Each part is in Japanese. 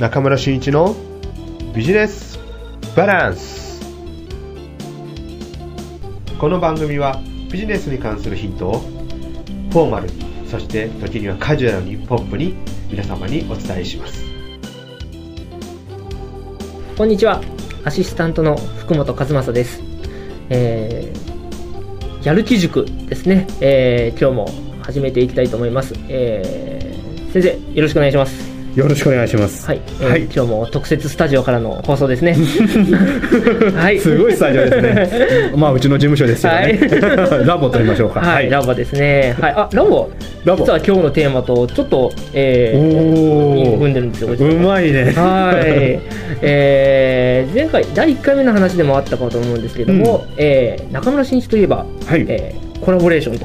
中村俊一のビジネスバランス。この番組はビジネスに関するヒントをフォーマルにそして時にはカジュアルにポップに皆様にお伝えします。こんにちは。アシスタントの福本和正です、えー、やる気塾ですね、えー、今日も始めていきたいと思います、えー、先生よろしくお願いします。よろしくお願いします。はい、えーはい。今日も特設スタジオからの放送ですね。はい。すごいスタジオですね。まあうちの事務所ですよね。ラボと言いましょうか。はい、ラボですね。はい。あラボ。ラボ。実は今日のテーマとちょっとえー、お踏んでるんですよ。お、うまいね。はい、えー前回第1回目の話でもあったかと思うんですけれども、えー中村真一といえば、はい。えーコラボレーションと、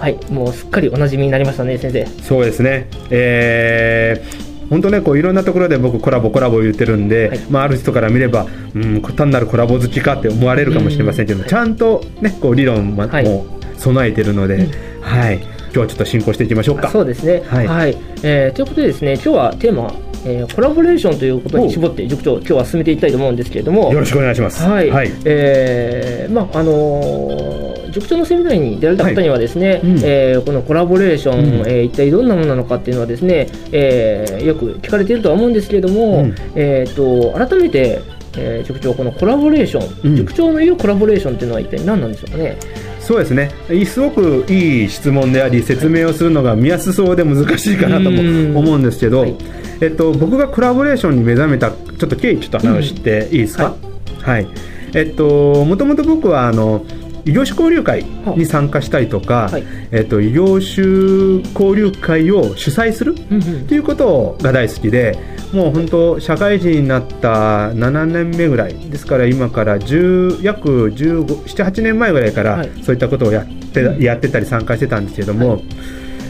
はい。はい、もうすっかりおなじみになりましたね先生そうですね。えー本当ね、こういろんなところで僕コラボコラボ言ってるんで、はいまあある人から見れば、うん、単なるコラボ好きかって思われるかもしれませんけど、うんちゃんとね、こう理論もはいも備えてるので、うんはい。今日はちょっと進行していきましょうか。そうですねはいえーということでですね今日はテーマは、えーコラボレーションということに絞って塾長今日は進めていきたいと思うんですけれどもよろしくお願いします。はい、はい。えーまああのー塾長のセミナーに出られた方にはですね、い。うん。えーこのコラボレーション、うん。えー一体どんなものなのかっていうのはですね、えーよく聞かれているとは思うんですけれども、うん。えー、と改めて、えー塾長このコラボレーション、うん。塾長の言うコラボレーションっていうのは一体何なんでしょうかね？そうですね。いすごくいい質問であり説明をするのが見やすそうで難しいかなともうん。思うんですけど、はい。えっと、僕がコラボレーションに目覚めたちょっと経緯ちょっと話していいですか、ははい。えっともともと僕はあの異業種交流会に参加したりとか、はい。えっと、異業種交流会を主催するうんうん。っていうことが大好きでもう本当社会人になった7年目ぐらいですから今から10約178年前ぐらいからはい。そういったことをやって,、やってたり参加してたんですけども、は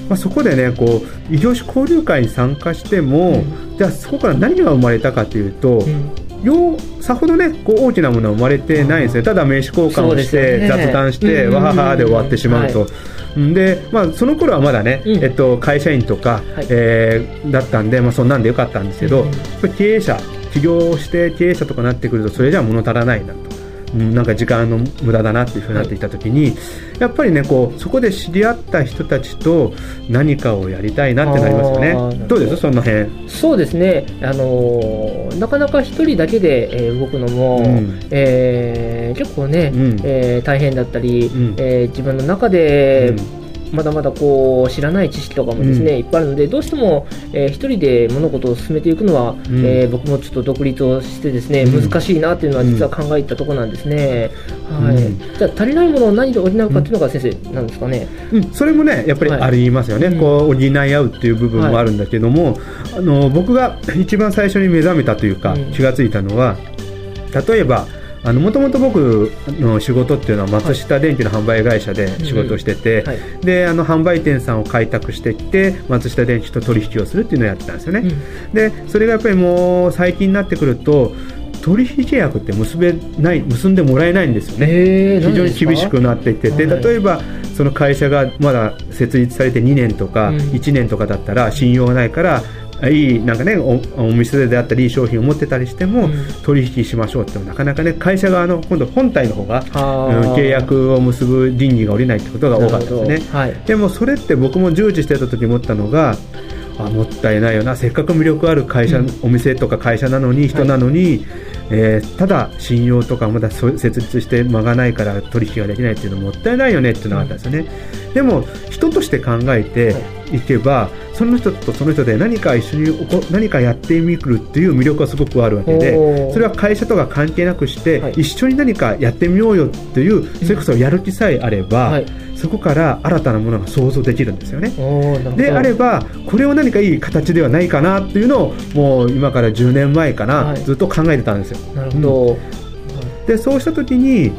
まあ、そこでねこう異業種交流会に参加しても、じゃあそこから何が生まれたかというと、うんようさほどねこう大きなものは生まれてないんですね。ただ名刺交換をして、ね。雑談して、うん。わははで終わってしまうと。はでまあ、その頃はまだね、うん。えっと、会社員とか、はい。えーだったんで、まあ、そんなんでよかったんですけど、うん。経営者起業して経営者とかなってくるとそれじゃ物足らないなと、うん、なんか時間の無駄だなっていうふうになってきた時に、やっぱりねこうそこで知り合った人たちと何かをやりたいなってなりますよね。どうです？その辺。そうですね、あのーなかなか一人だけで、えー動くのも、うん。えー結構ね、うん。えー大変だったり、うん。えー自分の中で、うんまだまだこう知らない知識とかもですね、うん。いっぱいあるのでどうしても、えー一人で物事を進めていくのは、ん。えー僕もちょっと独立をしてですね、うん。難しいなっていうのは実は考えたところなんですね、はい。うんじゃあ足りないものを何で補うかっていうのが先生なんですかね、うん、それもねやっぱりはい。ありますよね、うん。こう補い合うっていう部分もあるんだけども、あの僕が一番最初に目覚めたというか、うん。気がついたのは例えばもともと僕の仕事っていうのは松下電器の販売会社で仕事をしてて、はい。であの販売店さんを開拓してきて松下電器と取引をするっていうのをやってたんですよね、でそれがやっぱりもう最近になってくると取引契約って結べない結んでもらえないんですよね、非常に厳しくなってきてて、はい。例えばその会社がまだ設立されて2年とかうん。1年とかだったら信用がないから、いいなんかねおお店であったりいい商品を持ってたりしても、うん。取引しましょうってもなかなかね会社側の今度本体の方が、うん契約を結ぶ倫理が下りないってことが多かったですね。はい。でもそれって僕も従事してた時思ったのがあもったいないよな。せっかく魅力ある会社、うん。お店とか会社なのに人なのに、えーただ信用とかまだそ設立して間がないから取引ができないっていうのもったいないよねっていうのがあったんですよね、でも人として考えていけば、その人とその人で何か一緒に何かやってみるっていう魅力がすごくあるわけでそれは会社とか関係なくして、はい。一緒に何かやってみようよっていうそれこそやる気さえあれば、はい。そこから新たなものが想像できるんですよね。であればこれを何かいい形ではないかなっていうのをもう今から10年前かな、はい。ずっと考えてたんですよ。なるほど、でそうした時に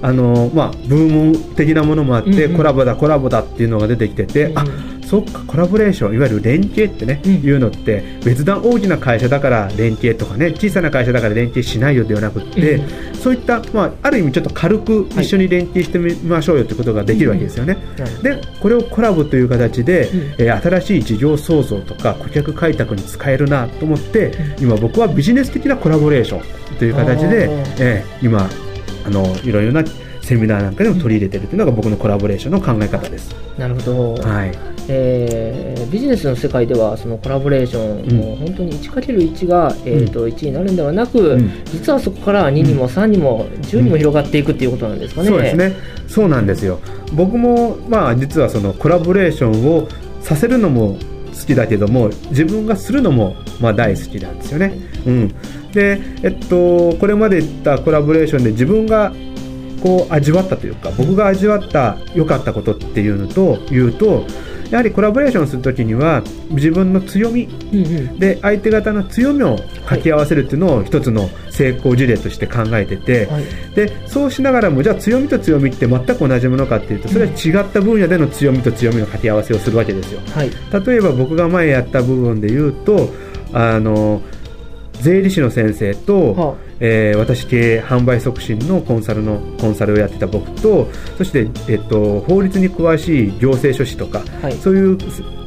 あの、まあ、ブーム的なものもあって、うんうん。コラボだコラボだっていうのが出てきてて、うん。あそっかコラボレーションいわゆる連携ってね、うん。いうのって別段大きな会社だから連携とかね小さな会社だから連携しないよではなくって、うん。そういった、まあ、ある意味ちょっと軽く一緒に連携してみましょうよということができるわけですよね。なるほどでこれをコラボという形で、うん。えー新しい事業創造とか顧客開拓に使えるなと思って、今僕はビジネス的なコラボレーションという形でえー今あのいろいろなセミナーなんかでも取り入れてるというのが僕のコラボレーションの考え方です。なるほど、はい、えービジネスの世界ではそのコラボレーション、もう本当に 1×1 が、えーと1になるんではなく、うん実はそこから2にも3にも10にも広がっていくっていうことなんですかね。そうですね。そうなんですよ。僕もまあ実はそのコラボレーションをさせるのも好きだけども自分がするのもまあ大好きなんですよね。うん。でえっとこれまで言ったコラボレーションで自分がこう味わったというか僕が味わった良かったことっていうのと言うとやはりコラボレーションするときには自分の強みで相手方の強みを掛け合わせるっていうのを一つの成功事例として考えてて、はい。でそうしながらもじゃあ強みと強みって全く同じものかっていうとそれは違った分野での強みと強みの掛け合わせをするわけですよ。はい。例えば僕が前やった部分で言うとあの税理士の先生と、はえー私経営販売促進のコンサルのコンサルをやってた僕とそして、えっと、法律に詳しい行政書士とかはい。そういう、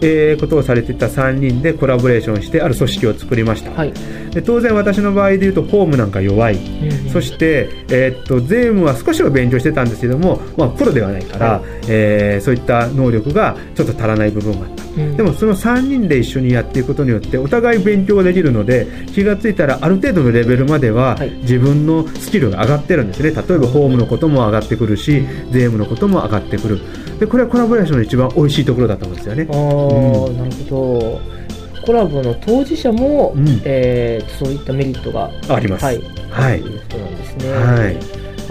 えーことをされてた3人でコラボレーションしてある組織を作りました、はい。で当然私の場合で言うと法務なんか弱い。うんうん。そして、えーっと税務は少しは勉強してたんですけども、まあ、プロではないから、はい。えーそういった能力がちょっと足らない部分があった。うん。でもその3人で一緒にやっていくことによってお互い勉強ができるので気がついたらある程度のレベルまでははい自分のスキルが上がってるんですね。例えば法務のことも上がってくるし税務のことも上がってくる。でこれはコラボレーションの一番美味しいところだと思うんですよね。あーなるほど。コラボの当事者も、うん。えーそういったメリットがあります。はい、はい。ということなんですね。はい。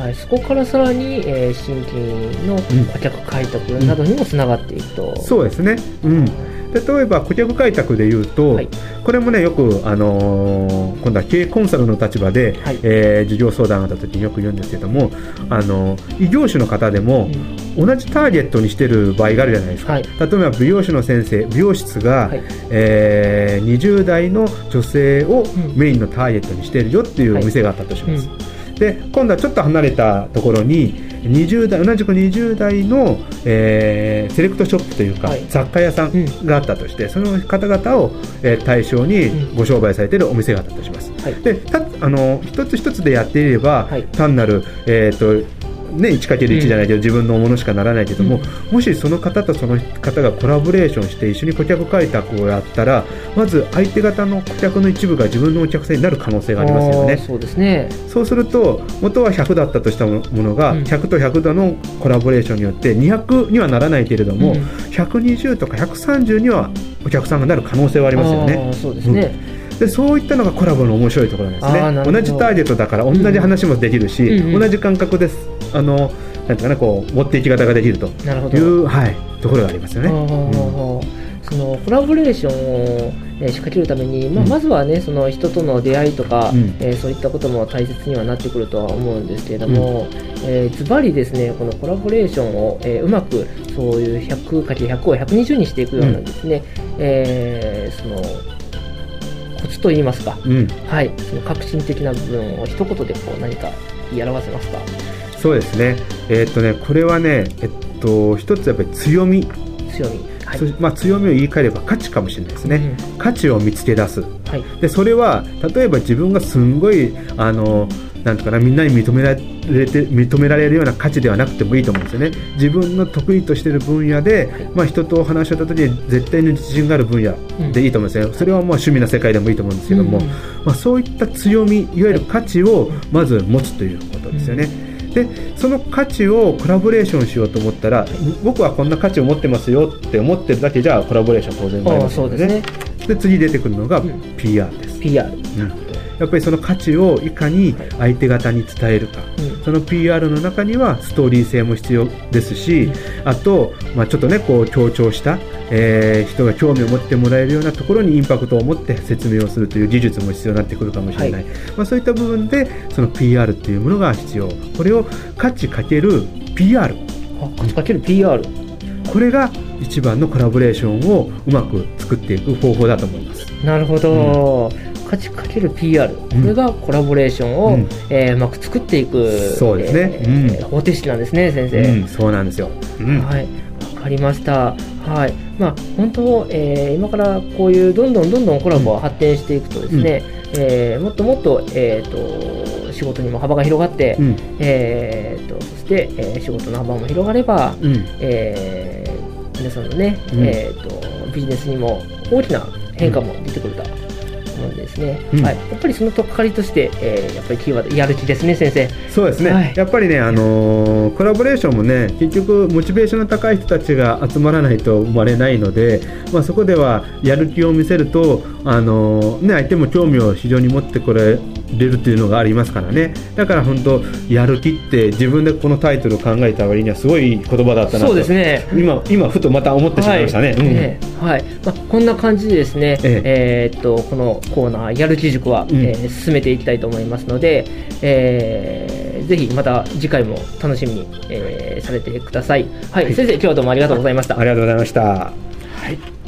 はい、そこからさらに、えー新規の顧客開拓などにもつながっていくと。そうですね、うん、例えば顧客開拓でいうと、はい。これもねよく、あのー今度は経営コンサルの立場で、はい。えー事業相談があった時によく言うんですけども、あの異業種の方でもうん。同じターゲットにしてる場合があるじゃないですか、はい。例えば美容師の先生美容室が、はい。えー20代の女性をん。メインのターゲットにしてるよっていうお店があったとします、うで今度はちょっと離れたところに20代同じく20代の、えーセレクトショップというか、はい。雑貨屋さんがあったとして、その方々を、えー対象にうん。ご商売されているお店があったとします。はい。でたあの一つ一つでやっていれば、はい。単なる、えーとね、1×1 じゃないけど、自分のものしかならないけども、もしその方とその方がコラボレーションして一緒に顧客開拓をやったらまず相手方の顧客の一部が自分のお客さんになる可能性がありますよね。そうですね。そうすると元は100だったとしたものが、うん100と100とのコラボレーションによって200にはならないけれども、うん120とか130にはお客さんがなる可能性はありますよあね。ーそうですね。でそういったのがコラボの面白いところなんですね。同じターゲットだから同じ話もできるし、うんうん同じ感覚です。あのなんていうかなこう持っていき方ができると。いう、はい、ところがありますよね。そのコラボレーションをえー仕掛けるために、まあ、うん。まずはねその人との出会いとか、うん。えーそういったことも大切にはなってくるとは思うんですけれども、えーズバリですねこのコラボレーションを、えーうまくそういう 100×100 を120にしていくようなですね、えーそのコツといいますか、うん、はい、その革新的な部分を一言でこう何か言い表せますか？そうですね。えーっとねこれはねえっと一つやっぱり強み、強み。はい。そまあ強みを言い換えれば価値かもしれないですね。うん価値を見つけ出す。はい。でそれは例えば自分がすんごいあのなんとかなみんなに認められて認められるような価値ではなくてもいいと思うんですよね自分の得意としている分野で、まあ、人とお話しした時に絶対に自信がある分野でいいと思うんですよ、それはまあ趣味な世界でもいいと思うんですけども、うんまあ、そういった強みいわゆる価値をまず持つということですよね、でその価値をコラボレーションしようと思ったら僕はこんな価値を持ってますよって思ってるだけじゃコラボレーション当然生まれああますよそうですね。で次出てくるのがうん PR です、PR。うんやっぱりその価値をいかに相手方に伝えるか、うん。その PR の中にはストーリー性も必要ですし、あと、まあ、ちょっとねこう強調した、えー人が興味を持ってもらえるようなところにインパクトを持って説明をするという技術も必要になってくるかもしれない、はまあ、そういった部分でその PR っていうものが必要。これを価値かける PR あ、価値かける PR。これが一番のコラボレーションをうまく作っていく方法だと思います。なるほど、価値かける PR これがコラボレーションを、うん。えーうまく作っていくそうですね。えーうん。方程式なんですね先生、うん、そうなんですよ。うん。はい。わかりました。はい。まあ本当、えー今からこういうどんどんどんどんコラボが発展していくとですね、えーもっともっと,、えー、と仕事にも幅が広がって、うん。えー、とそして、えー仕事の幅も広がれば、うん。えー皆さんのね、うん。えー、とビジネスにも大きな変化も出てくると思うんですね、うん。はい、やっぱりその取っかかりとして、えーやっぱりキーワードやる気ですね先生。そうですね、はい。やっぱりね、あのーコラボレーションもね、結局、モチベーションの高い人たちが集まらないと生まれないので、まあ、そこではやる気を見せると、あのーね、相手も興味を非常に持ってこれるっていうのがありますからね、だから本当、やる気って、自分でこのタイトルを考えた割には、すごい言葉だったなと、そうですね。今、今ふとまた思ってしまいましたね。はいうん。ええはい。まあ、こんな感じでですね、ええ。ーっとこのコーナー「やる気塾は」うん。えー進めていきたいと思いますので、えーぜひまた次回も楽しみに、えーされてください、はい。はい。先生今日はどうもありがとうございました。ありがとうございました。はい